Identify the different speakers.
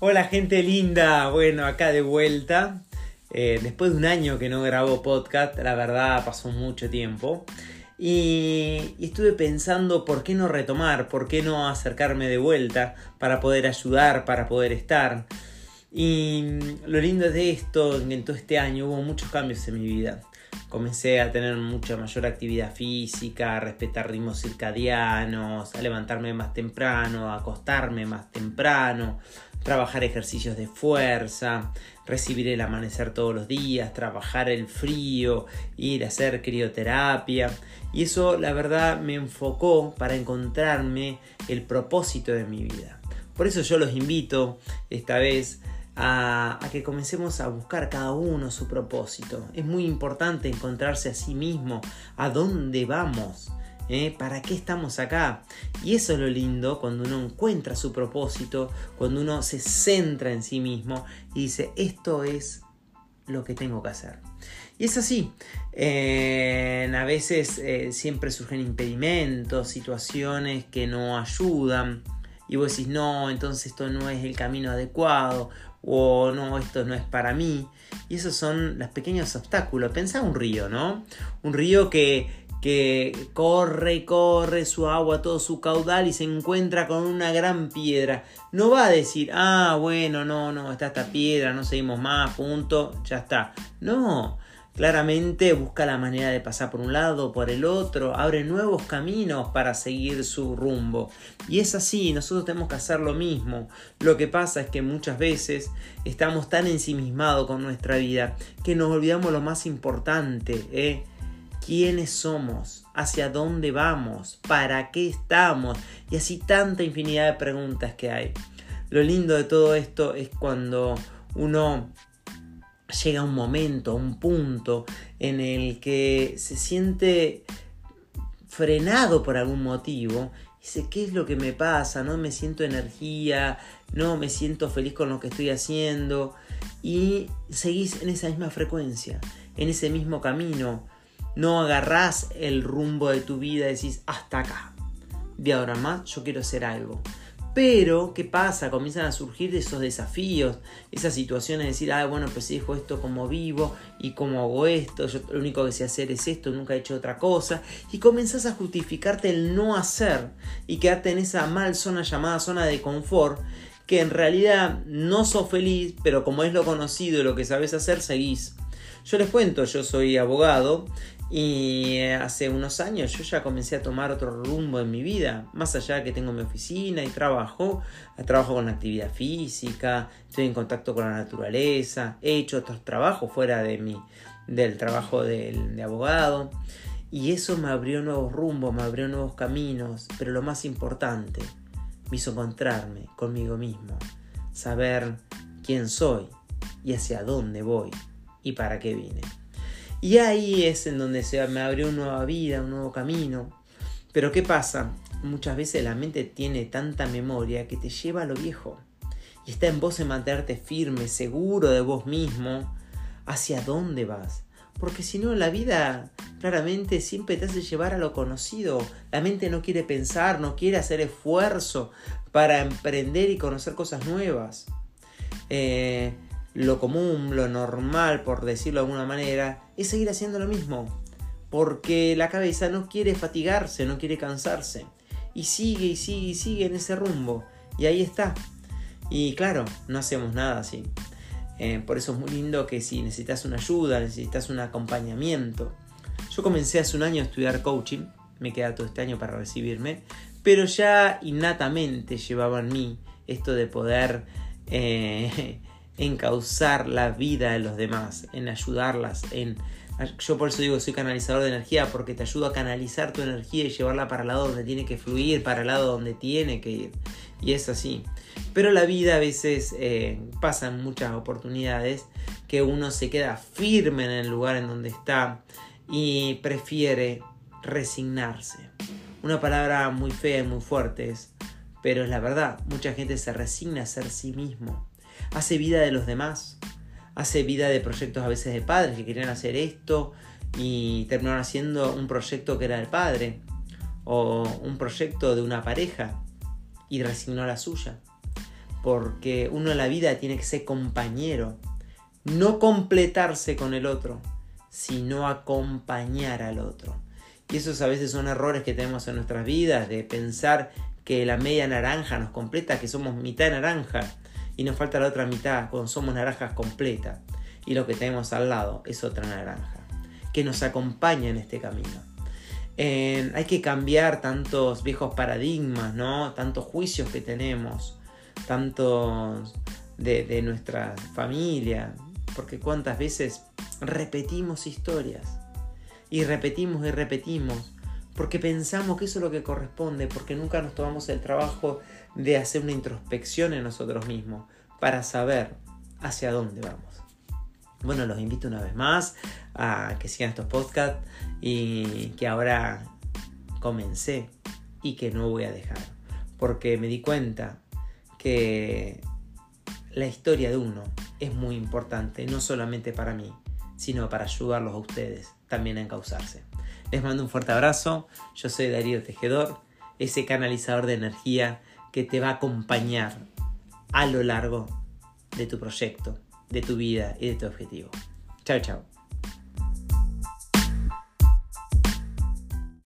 Speaker 1: Hola gente linda, bueno, acá de vuelta. Eh, después de un año que no grabo podcast, la verdad pasó mucho tiempo. Y, y, estuve pensando por qué no retomar, por qué no acercarme de vuelta para poder ayudar, para poder estar. Y lo lindo de esto, en todo este año hubo muchos cambios en mi vida. Comencé a tener mucha mayor actividad física, a respetar ritmos circadianos, a levantarme más temprano, a acostarme más temprano, trabajar ejercicios de fuerza, recibir el amanecer todos los días, trabajar el frío, ir a hacer crioterapia. Y eso la verdad me enfocó para encontrarme el propósito de mi vida. Por eso yo los invito esta vez a, que comencemos a buscar cada uno su propósito. Es muy importante encontrarse a sí mismo, a dónde vamos. ¿Eh? ¿Para qué estamos acá? Y eso es lo lindo cuando uno encuentra su propósito, cuando uno se centra en sí mismo y dice, esto es lo que tengo que hacer. Y es así. a veces eh, siempre surgen impedimentos, situaciones que no ayudan. Y vos decís, no, entonces esto no es el camino adecuado. O no, esto no es para mí. Y esos son los pequeños obstáculos. Pensá un río, ¿no? Un río que, que corre y corre su agua, todo su caudal y se encuentra con una gran piedra. No va a decir, ah, bueno, no, no, está esta piedra, no seguimos más, punto, ya está. No, claramente busca la manera de pasar por un lado, por el otro, abre nuevos caminos para seguir su rumbo. Y es así, nosotros tenemos que hacer lo mismo. Lo que pasa es que muchas veces estamos tan ensimismados con nuestra vida que nos olvidamos lo más importante, ¿eh? Quiénes somos, hacia dónde vamos, para qué estamos y así tanta infinidad de preguntas que hay. Lo lindo de todo esto es cuando uno llega a un momento, a un punto en el que se siente frenado por algún motivo dice, ¿qué es lo que me pasa? No me siento energía, no me siento feliz con lo que estoy haciendo. Y seguís en esa misma frecuencia, en ese mismo camino, no agarrás el rumbo de tu vida y decís, hasta acá. De ahora más yo quiero hacer algo. Pero, ¿qué pasa? Comienzan a surgir esos desafíos, esas situaciones de decir, ah, bueno, pues dejo esto como vivo y como hago esto, yo lo único que sé hacer es esto, nunca he hecho otra cosa. Y comenzás a justificarte el no hacer y quedarte en esa mal zona llamada zona de confort, que en realidad no sos feliz, pero como es lo conocido y lo que sabes hacer, seguís. Yo les cuento, yo soy abogado y eh, hace unos años yo ya comencé a tomar otro rumbo en mi vida, más allá de que tengo mi oficina y trabajo, trabajo con actividad física, estoy en contacto con la naturaleza, he hecho otros trabajos fuera de mi, del trabajo de, de abogado y eso me abrió nuevos rumbos, me abrió nuevos caminos, pero lo más importante, me hizo encontrarme conmigo mismo, saber quién soy y hacia dónde voy y para qué vine. Y ahí es en donde se me abrió una nueva vida, un nuevo camino. Pero ¿qué pasa? Muchas veces la mente tiene tanta memoria que te lleva a lo viejo. Y está en vos en mantenerte firme, seguro de vos mismo, hacia dónde vas. Porque si no, la vida claramente siempre te hace llevar a lo conocido. La mente no quiere pensar, no quiere hacer esfuerzo para emprender y conocer cosas nuevas. Eh, lo común, lo normal, por decirlo de alguna manera, es seguir haciendo lo mismo. Porque la cabeza no quiere fatigarse, no quiere cansarse. Y sigue y sigue y sigue en ese rumbo. Y ahí está. Y claro, no hacemos nada así. Eh, por eso es muy lindo que si necesitas una ayuda, necesitas un acompañamiento. Yo comencé hace un año a estudiar coaching, me queda todo este año para recibirme, pero ya innatamente llevaba en mí esto de poder eh, encauzar la vida de los demás, en ayudarlas, en... Yo por eso digo soy canalizador de energía, porque te ayudo a canalizar tu energía y llevarla para el lado donde tiene que fluir, para el lado donde tiene que ir. Y es así. Pero la vida a veces eh, pasan muchas oportunidades que uno se queda firme en el lugar en donde está y prefiere resignarse. Una palabra muy fea y muy fuerte es, pero es la verdad. Mucha gente se resigna a ser sí mismo hace vida de los demás, hace vida de proyectos a veces de padres que querían hacer esto y terminaron haciendo un proyecto que era del padre o un proyecto de una pareja y resignó la suya. porque uno en la vida tiene que ser compañero, no completarse con el otro, sino acompañar al otro. Y esos a veces son errores que tenemos en nuestras vidas, de pensar que la media naranja nos completa, que somos mitad naranja y nos falta la otra mitad cuando somos naranjas completas. Y lo que tenemos al lado es otra naranja, que nos acompaña en este camino. hay que cambiar tantos viejos paradigmas, ¿no? Tantos juicios que tenemos, tantos de, de nuestra familia, porque cuántas veces repetimos historias y repetimos y repetimos porque pensamos que eso es lo que corresponde, porque nunca nos tomamos el trabajo de hacer una introspección en nosotros mismos para saber hacia dónde vamos. Bueno, los invito una vez más a que sigan estos podcasts y que ahora comencé y que no voy a dejar, porque me di cuenta que la historia de uno es muy importante, no solamente para mí, sino para ayudarlos a ustedes también a encauzarse. Les mando un fuerte abrazo, yo soy Darío Tejedor, ese canalizador de energía que te va a acompañar a lo largo de tu proyecto, de tu vida y de tu objetivo. Chao, chao.